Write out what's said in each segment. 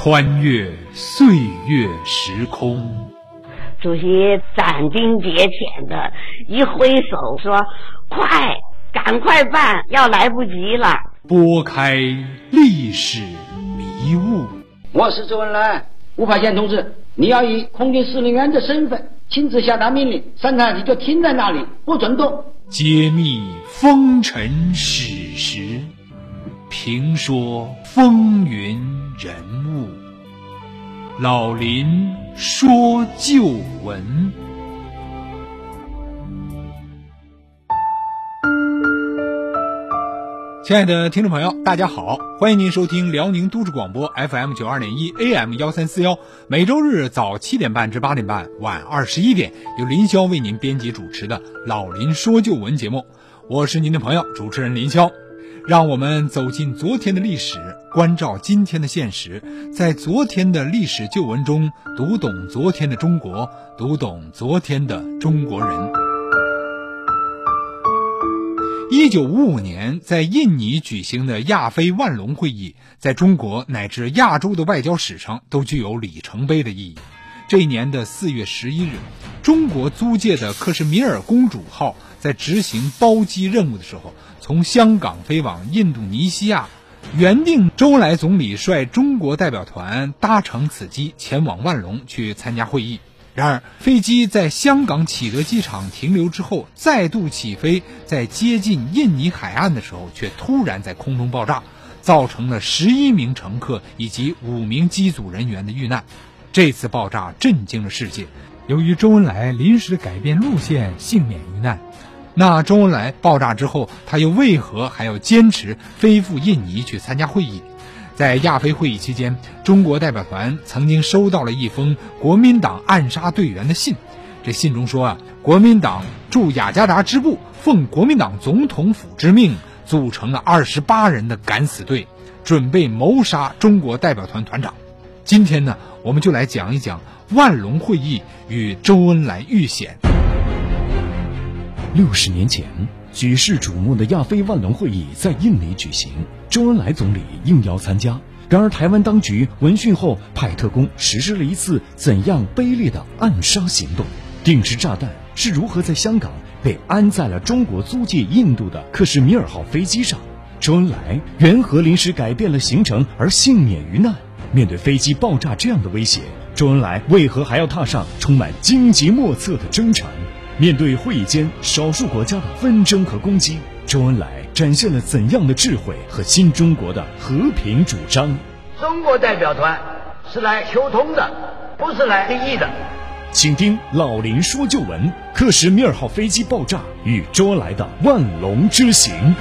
穿越岁月时空。主席斩钉截铁的一挥手说：“快，赶快办，要来不及了。”拨开历史迷雾。我是周恩来，吴法宪同志，你要以空军司令员的身份亲自下达命令，三塔机就停在那里，不准动。揭秘风尘史实，评说风云人物。老林说旧闻。亲爱的听众朋友，大家好，欢迎您收听辽宁都市广播 FM 九二点一 AM 幺三四幺，每周日早七点半至八点半，晚二十一点，由林霄为您编辑主持的《老林说旧闻》节目。我是您的朋友，主持人林霄。让我们走进昨天的历史，关照今天的现实，在昨天的历史旧闻中读懂昨天的中国，读懂昨天的中国人。一九五五年在印尼举行的亚非万隆会议，在中国乃至亚洲的外交史上都具有里程碑的意义。这一年的四月十一日，中国租借的克什米尔公主号在执行包机任务的时候。从香港飞往印度尼西亚，原定周恩来总理率中国代表团搭乘此机前往万隆去参加会议。然而，飞机在香港启德机场停留之后，再度起飞，在接近印尼海岸的时候，却突然在空中爆炸，造成了十一名乘客以及五名机组人员的遇难。这次爆炸震惊了世界。由于周恩来临时改变路线，幸免于难。那周恩来爆炸之后，他又为何还要坚持飞赴印尼去参加会议？在亚非会议期间，中国代表团曾经收到了一封国民党暗杀队员的信。这信中说啊，国民党驻雅加达支部奉国民党总统府之命，组成了二十八人的敢死队，准备谋杀中国代表团团长。今天呢，我们就来讲一讲万隆会议与周恩来遇险。六十年前，举世瞩目的亚非万隆会议在印尼举行，周恩来总理应邀参加。然而，台湾当局闻讯后派特工实施了一次怎样卑劣的暗杀行动？定时炸弹是如何在香港被安在了中国租借印度的克什米尔号飞机上？周恩来缘何临时改变了行程而幸免于难？面对飞机爆炸这样的威胁，周恩来为何还要踏上充满荆棘莫测的征程？面对会议间少数国家的纷争和攻击，周恩来展现了怎样的智慧和新中国的和平主张？中国代表团是来求通的，不是来利益的。请听老林说旧闻：克什米尔号飞机爆炸与周恩来的万隆之行。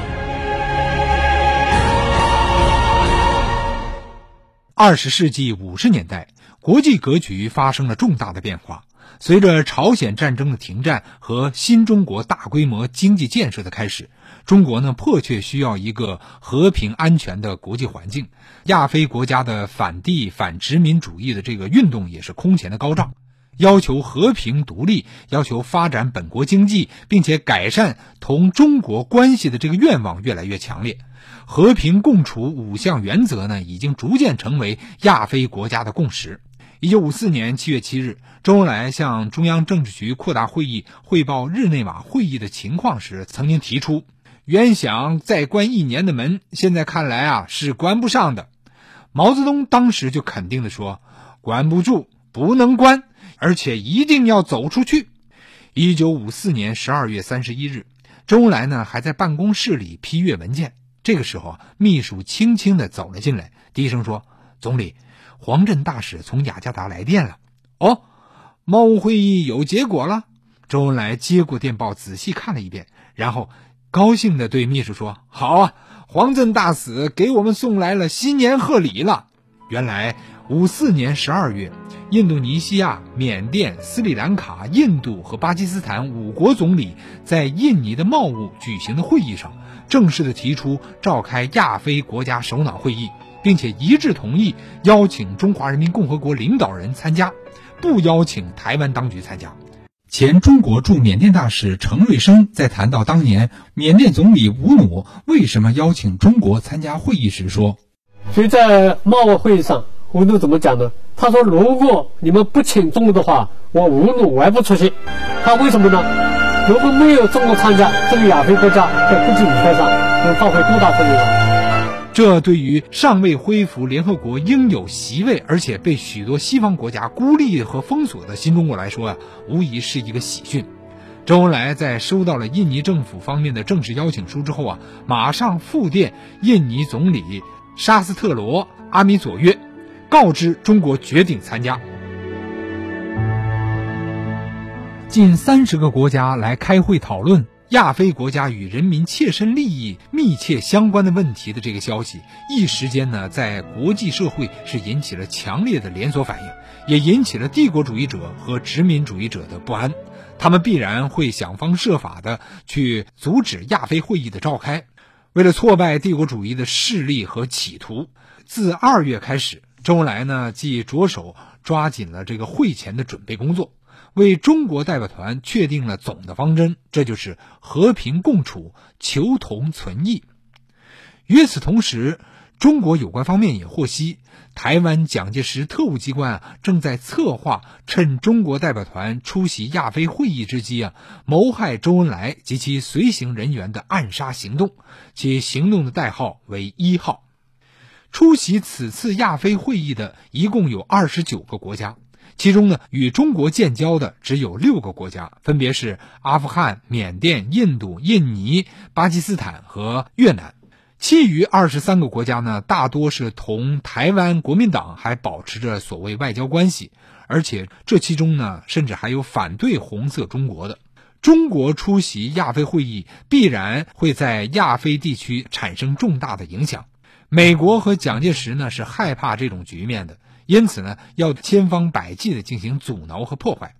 二十世纪五十年代，国际格局发生了重大的变化。随着朝鲜战争的停战和新中国大规模经济建设的开始，中国呢迫切需要一个和平安全的国际环境。亚非国家的反帝反殖民主义的这个运动也是空前的高涨，要求和平独立、要求发展本国经济，并且改善同中国关系的这个愿望越来越强烈。和平共处五项原则呢，已经逐渐成为亚非国家的共识。一九五四年七月七日，周恩来向中央政治局扩大会议汇报日内瓦会议的情况时，曾经提出：“原想再关一年的门，现在看来啊是关不上的。”毛泽东当时就肯定的说：“关不住，不能关，而且一定要走出去。”一九五四年十二月三十一日，周恩来呢还在办公室里批阅文件，这个时候，秘书轻轻的走了进来，低声说：“总理。”黄镇大使从雅加达来电了，哦，贸务会议有结果了。周恩来接过电报，仔细看了一遍，然后高兴地对秘书说：“好啊，黄镇大使给我们送来了新年贺礼了。”原来，五四年十二月，印度尼西亚、缅甸、斯里兰卡、印度和巴基斯坦五国总理在印尼的茂务举行的会议上，正式的提出召开亚非国家首脑会议。并且一致同意邀请中华人民共和国领导人参加，不邀请台湾当局参加。前中国驻缅甸大使程瑞生在谈到当年缅甸总理吴努为什么邀请中国参加会议时说：“所以在贸务会议上，吴怒怎么讲呢？他说：“如果你们不请中国的话，我吴怒我也不出席。”他为什么呢？如果没有中国参加，这个亚非国家在国际舞台上能发挥多大作用？这对于尚未恢复联合国应有席位，而且被许多西方国家孤立和封锁的新中国来说啊，无疑是一个喜讯。周恩来在收到了印尼政府方面的正式邀请书之后啊，马上复电印尼总理沙斯特罗阿米佐约，告知中国决定参加。近三十个国家来开会讨论亚非国家与人民切身利益密切相关的问题的这个消息，一时间呢，在国际社会是引起了强烈的连锁反应，也引起了帝国主义者和殖民主义者的不安。他们必然会想方设法的去阻止亚非会议的召开。为了挫败帝国主义的势力和企图，自二月开始，周恩来呢即着手抓紧了这个会前的准备工作，为中国代表团确定了总的方针，这就是和平共处、求同存异。与此同时，中国有关方面也获悉，台湾蒋介石特务机关啊正在策划趁中国代表团出席亚非会议之机啊，谋害周恩来及其随行人员的暗杀行动，其行动的代号为一号。出席此次亚非会议的一共有二十九个国家，其中呢与中国建交的只有六个国家，分别是阿富汗、缅甸、印度、印尼、巴基斯坦和越南。其余二十三个国家呢，大多是同台湾国民党还保持着所谓外交关系，而且这其中呢，甚至还有反对红色中国的。中国出席亚非会议，必然会在亚非地区产生重大的影响。美国和蒋介石呢是害怕这种局面的，因此呢，要千方百计的进行阻挠和破坏。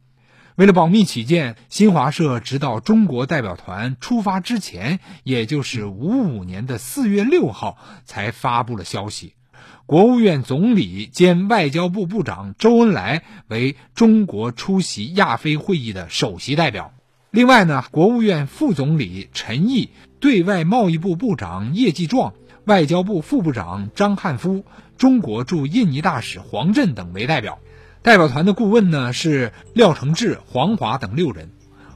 为了保密起见，新华社直到中国代表团出发之前，也就是五五年的四月六号，才发布了消息：国务院总理兼外交部部长周恩来为中国出席亚非会议的首席代表。另外呢，国务院副总理陈毅、对外贸易部部长叶继壮、外交部副部长张汉夫、中国驻印尼大使黄振等为代表。代表团的顾问呢是廖承志、黄华等六人。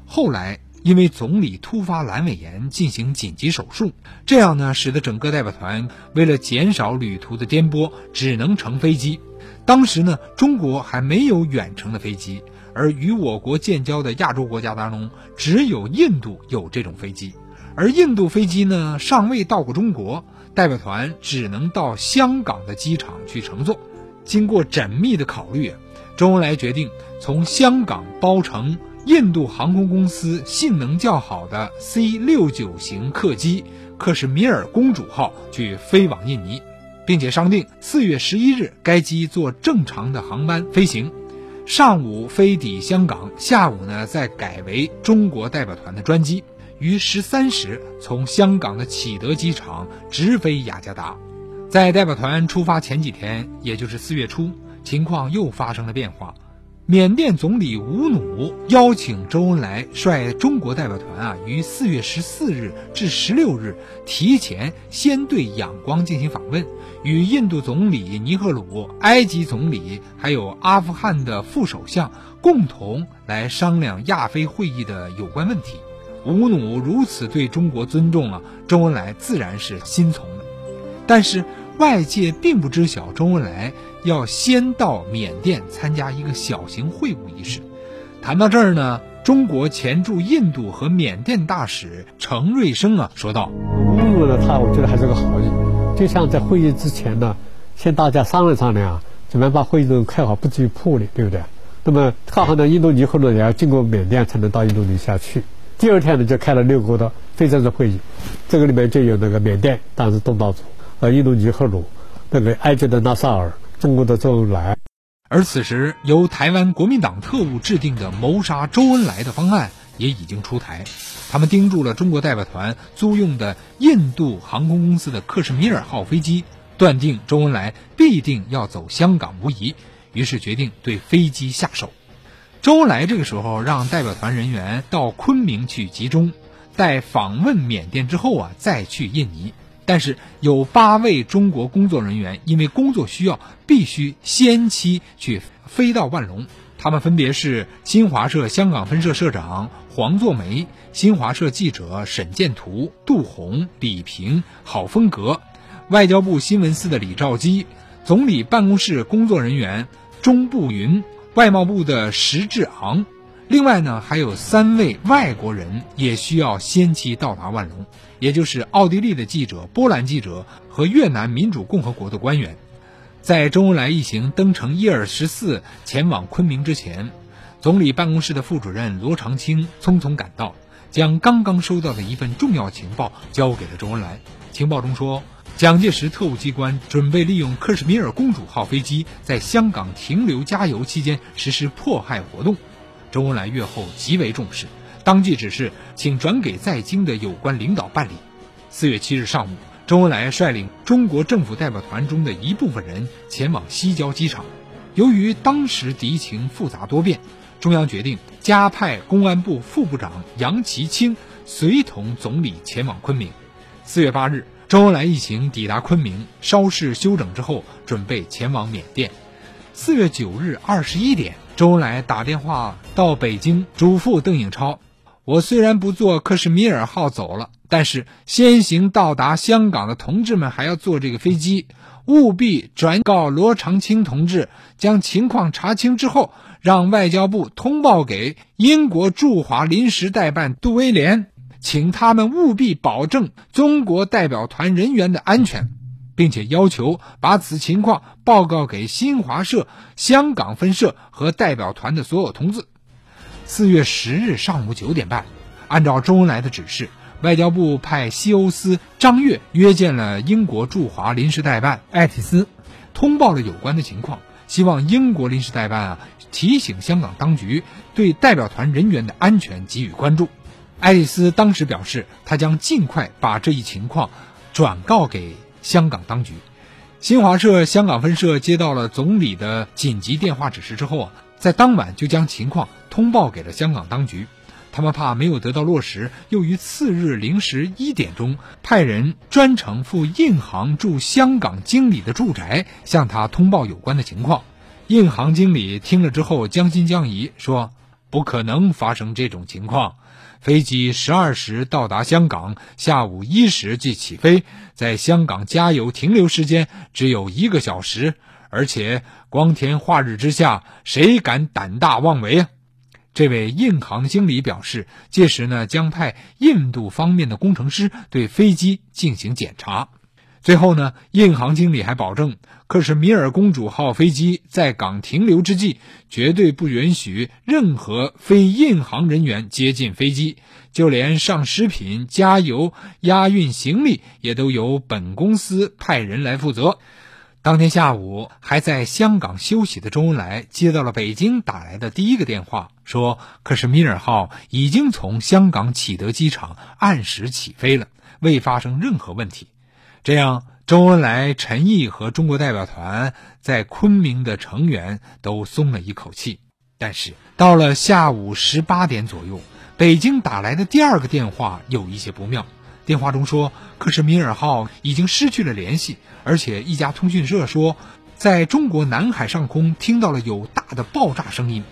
后来因为总理突发阑尾炎进行紧急手术，这样呢使得整个代表团为了减少旅途的颠簸，只能乘飞机。当时呢中国还没有远程的飞机，而与我国建交的亚洲国家当中，只有印度有这种飞机。而印度飞机呢尚未到过中国，代表团只能到香港的机场去乘坐。经过缜密的考虑。周恩来决定从香港包乘印度航空公司性能较好的 C 六九型客机“克什米尔公主号”去飞往印尼，并且商定四月十一日该机坐正常的航班飞行，上午飞抵香港，下午呢再改为中国代表团的专机，于十三时从香港的启德机场直飞雅加达。在代表团出发前几天，也就是四月初。情况又发生了变化，缅甸总理吴努邀请周恩来率中国代表团啊，于四月十四日至十六日提前先对仰光进行访问，与印度总理尼赫鲁、埃及总理还有阿富汗的副首相共同来商量亚非会议的有关问题。吴努如此对中国尊重啊，周恩来自然是心从的，但是。外界并不知晓周恩来要先到缅甸参加一个小型会晤仪式。谈到这儿呢，中国前驻印度和缅甸大使程瑞生啊说道：“吴努呢，他我觉得还是个好意，就像在会议之前呢，先大家商量商量啊，怎么样把会议都开好，不至于破裂，对不对？那么刚好呢，印度尼后呢也要经过缅甸才能到印度尼西亚去。第二天呢，就开了六国的非正式会议，这个里面就有那个缅甸当时东道主。”呃，印度尼赫鲁，那个埃及的纳萨尔，中国的周恩来，而此时由台湾国民党特务制定的谋杀周恩来的方案也已经出台，他们盯住了中国代表团租用的印度航空公司的克什米尔号飞机，断定周恩来必定要走香港无疑，于是决定对飞机下手。周恩来这个时候让代表团人员到昆明去集中，待访问缅甸之后啊，再去印尼。但是有八位中国工作人员因为工作需要，必须先期去飞到万隆。他们分别是新华社香港分社社长黄作梅、新华社记者沈建图、杜洪、李平、郝风格，外交部新闻司的李兆基，总理办公室工作人员钟步云，外贸部的石志昂。另外呢，还有三位外国人也需要先期到达万隆，也就是奥地利的记者、波兰记者和越南民主共和国的官员。在周恩来一行登乘伊尔十四前往昆明之前，总理办公室的副主任罗长青匆匆赶到，将刚刚收到的一份重要情报交给了周恩来。情报中说，蒋介石特务机关准备利用克什米尔公主号飞机在香港停留加油期间实施迫害活动。周恩来阅后极为重视，当即指示，请转给在京的有关领导办理。四月七日上午，周恩来率领中国政府代表团中的一部分人前往西郊机场。由于当时敌情复杂多变，中央决定加派公安部副部长杨其清随同总理前往昆明。四月八日，周恩来一行抵达昆明，稍事休整之后，准备前往缅甸。四月九日二十一点。周恩来打电话到北京，嘱咐邓颖超：“我虽然不坐克什米尔号走了，但是先行到达香港的同志们还要坐这个飞机，务必转告罗长青同志，将情况查清之后，让外交部通报给英国驻华临时代办杜威廉，请他们务必保证中国代表团人员的安全。”并且要求把此情况报告给新华社香港分社和代表团的所有同志。四月十日上午九点半，按照周恩来的指示，外交部派西欧司张悦约见了英国驻华临时代办艾蒂斯，通报了有关的情况，希望英国临时代办啊提醒香港当局对代表团人员的安全给予关注。爱丽丝当时表示，她将尽快把这一情况转告给。香港当局，新华社香港分社接到了总理的紧急电话指示之后啊，在当晚就将情况通报给了香港当局。他们怕没有得到落实，又于次日零时一点钟派人专程赴印航驻香港经理的住宅，向他通报有关的情况。印航经理听了之后将信将疑，说：“不可能发生这种情况。”飞机十二时到达香港，下午一时即起飞，在香港加油停留时间只有一个小时，而且光天化日之下，谁敢胆大妄为啊？这位印航经理表示，届时呢将派印度方面的工程师对飞机进行检查。最后呢，印航经理还保证，克什米尔公主号飞机在港停留之际，绝对不允许任何非印航人员接近飞机，就连上食品、加油、押运行李，也都由本公司派人来负责。当天下午，还在香港休息的周恩来接到了北京打来的第一个电话，说克什米尔号已经从香港启德机场按时起飞了，未发生任何问题。这样，周恩来、陈毅和中国代表团在昆明的成员都松了一口气。但是，到了下午十八点左右，北京打来的第二个电话有一些不妙。电话中说，克什米尔号已经失去了联系，而且一家通讯社说，在中国南海上空听到了有大的爆炸声音，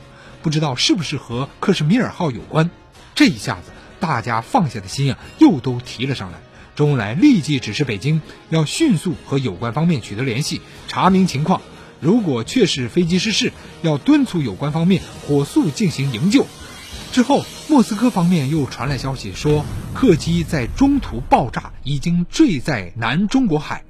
不知道是不是和克什米尔号有关。这一下子，大家放下的心啊，又都提了上来。周恩来立即指示北京，要迅速和有关方面取得联系，查明情况。如果确是飞机失事，要敦促有关方面火速进行营救。之后，莫斯科方面又传来消息说，客机在中途爆炸，已经坠在南中国海。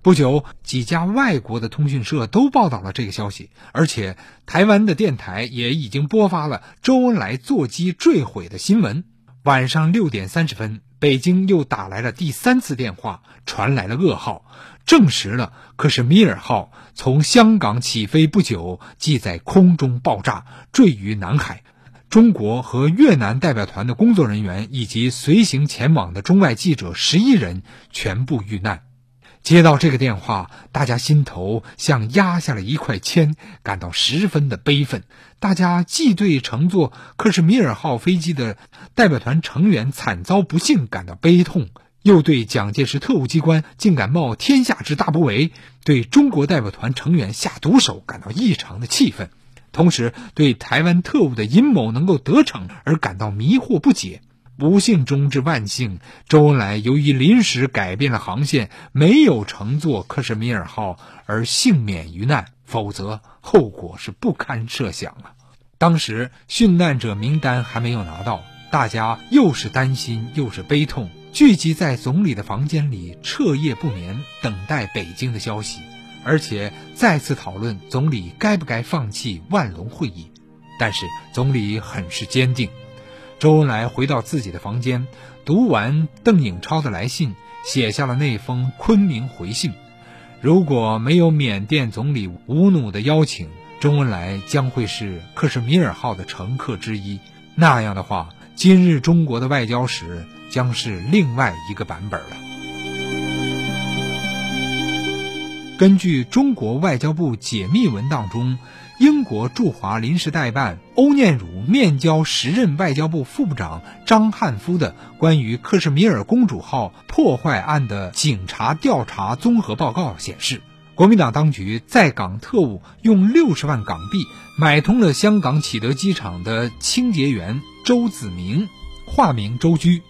不久，几家外国的通讯社都报道了这个消息，而且台湾的电台也已经播发了周恩来座机坠毁的新闻。晚上六点三十分。北京又打来了第三次电话，传来了噩耗，证实了可是米尔号从香港起飞不久即在空中爆炸，坠于南海。中国和越南代表团的工作人员以及随行前往的中外记者十一人全部遇难。接到这个电话，大家心头像压下了一块铅，感到十分的悲愤。大家既对乘坐克什米尔号飞机的代表团成员惨遭不幸感到悲痛，又对蒋介石特务机关竟敢冒天下之大不韪，对中国代表团成员下毒手感到异常的气愤，同时对台湾特务的阴谋能够得逞而感到迷惑不解。不幸中之万幸，周恩来由于临时改变了航线，没有乘坐克什米尔号而幸免于难，否则后果是不堪设想啊！当时殉难者名单还没有拿到，大家又是担心又是悲痛，聚集在总理的房间里，彻夜不眠，等待北京的消息，而且再次讨论总理该不该放弃万隆会议。但是总理很是坚定。周恩来回到自己的房间，读完邓颖超的来信，写下了那封昆明回信。如果没有缅甸总理吴努的邀请，周恩来将会是克什米尔号的乘客之一。那样的话，今日中国的外交史将是另外一个版本了。根据中国外交部解密文档中。英国驻华临时代办欧念汝面交时任外交部副部长张汉夫的关于克什米尔公主号破坏案的警察调查综合报告显示，国民党当局在港特务用六十万港币买通了香港启德机场的清洁员周子明，化名周居。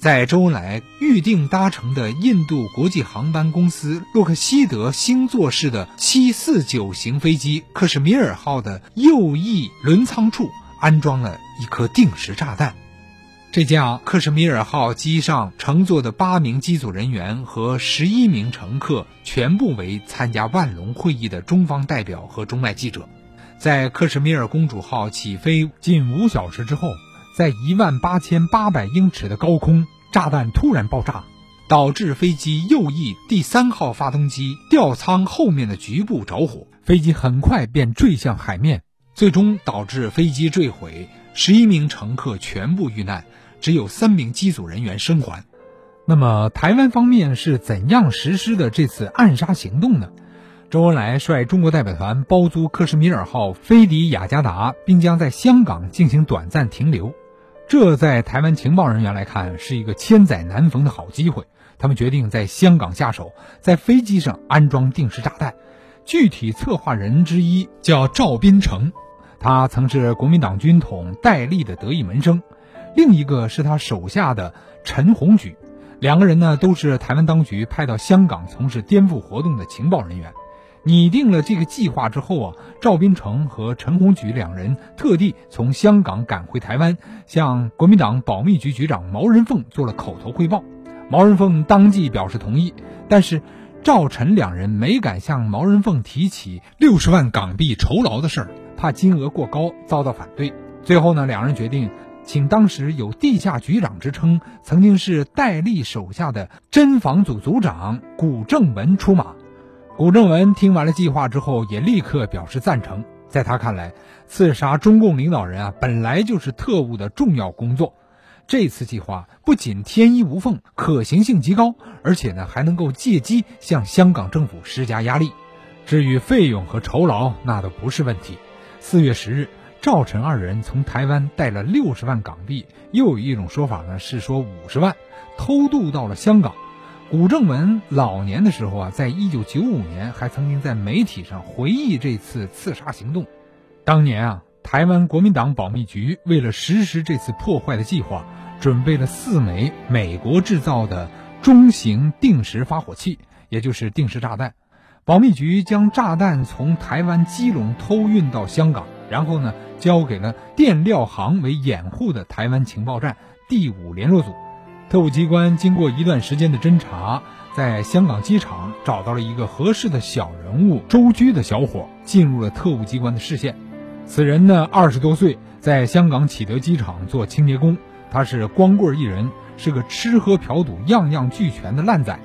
在周恩来预定搭乘的印度国际航班公司洛克希德星座式的749型飞机克什米尔号的右翼轮舱处安装了一颗定时炸弹。这架克什米尔号机上乘坐的八名机组人员和十一名乘客全部为参加万隆会议的中方代表和中外记者。在克什米尔公主号起飞近五小时之后。在一万八千八百英尺的高空，炸弹突然爆炸，导致飞机右翼第三号发动机吊舱后面的局部着火，飞机很快便坠向海面，最终导致飞机坠毁，十一名乘客全部遇难，只有三名机组人员生还。那么，台湾方面是怎样实施的这次暗杀行动呢？周恩来率中国代表团包租克什米尔号飞抵雅加达，并将在香港进行短暂停留。这在台湾情报人员来看是一个千载难逢的好机会。他们决定在香港下手，在飞机上安装定时炸弹。具体策划人之一叫赵斌成，他曾是国民党军统戴笠的得意门生；另一个是他手下的陈鸿举，两个人呢都是台湾当局派到香港从事颠覆活动的情报人员。拟定了这个计划之后啊，赵斌成和陈鸿举两人特地从香港赶回台湾，向国民党保密局局长毛人凤做了口头汇报。毛人凤当即表示同意，但是赵陈两人没敢向毛人凤提起六十万港币酬劳的事儿，怕金额过高遭到反对。最后呢，两人决定请当时有地下局长之称、曾经是戴笠手下的侦防组组长古正文出马。古正文听完了计划之后，也立刻表示赞成。在他看来，刺杀中共领导人啊，本来就是特务的重要工作。这次计划不仅天衣无缝，可行性极高，而且呢，还能够借机向香港政府施加压力。至于费用和酬劳，那都不是问题。四月十日，赵陈二人从台湾带了六十万港币，又有一种说法呢，是说五十万，偷渡到了香港。古正文老年的时候啊，在一九九五年还曾经在媒体上回忆这次刺杀行动。当年啊，台湾国民党保密局为了实施这次破坏的计划，准备了四枚美国制造的中型定时发火器，也就是定时炸弹。保密局将炸弹从台湾基隆偷运到香港，然后呢，交给了电料行为掩护的台湾情报站第五联络组。特务机关经过一段时间的侦查，在香港机场找到了一个合适的小人物周居的小伙，进入了特务机关的视线。此人呢，二十多岁，在香港启德机场做清洁工。他是光棍一人，是个吃喝嫖赌样样俱全的烂仔。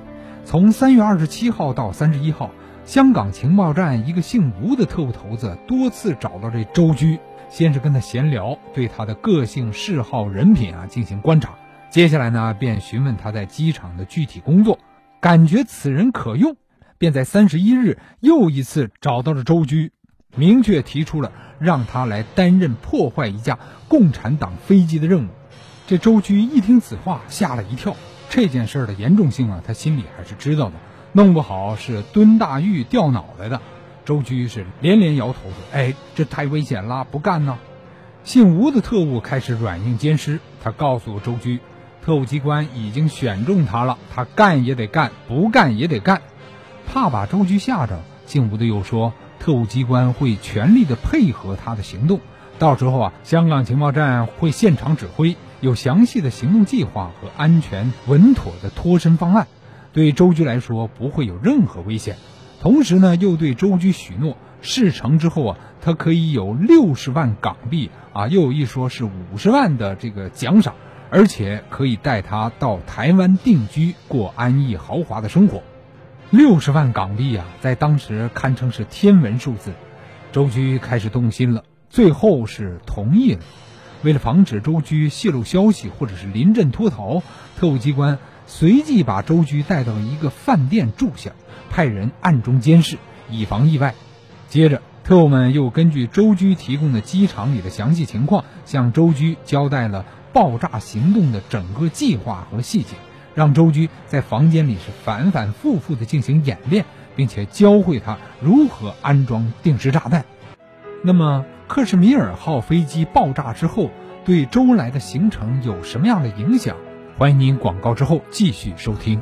从三月二十七号到三十一号，香港情报站一个姓吴的特务头子多次找到这周居，先是跟他闲聊，对他的个性、嗜好、人品啊进行观察。接下来呢，便询问他在机场的具体工作，感觉此人可用，便在三十一日又一次找到了周居，明确提出了让他来担任破坏一架共产党飞机的任务。这周居一听此话，吓了一跳，这件事的严重性啊，他心里还是知道的，弄不好是蹲大狱掉脑袋的。周居是连连摇头说：“哎，这太危险了，不干呢。”姓吴的特务开始软硬兼施，他告诉周居，特务机关已经选中他了，他干也得干，不干也得干。怕把周局吓着，姓吴的又说，特务机关会全力的配合他的行动，到时候啊，香港情报站会现场指挥，有详细的行动计划和安全稳妥的脱身方案，对周局来说不会有任何危险。同时呢，又对周局许诺，事成之后啊，他可以有六十万港币啊，又有一说是五十万的这个奖赏，而且可以带他到台湾定居，过安逸豪华的生活。六十万港币啊，在当时堪称是天文数字。周居开始动心了，最后是同意了。为了防止周居泄露消息或者是临阵脱逃，特务机关随即把周居带到一个饭店住下。派人暗中监视，以防意外。接着，特务们又根据周居提供的机场里的详细情况，向周居交代了爆炸行动的整个计划和细节，让周居在房间里是反反复复的进行演练，并且教会他如何安装定时炸弹。那么，克什米尔号飞机爆炸之后，对周恩来的行程有什么样的影响？欢迎您广告之后继续收听。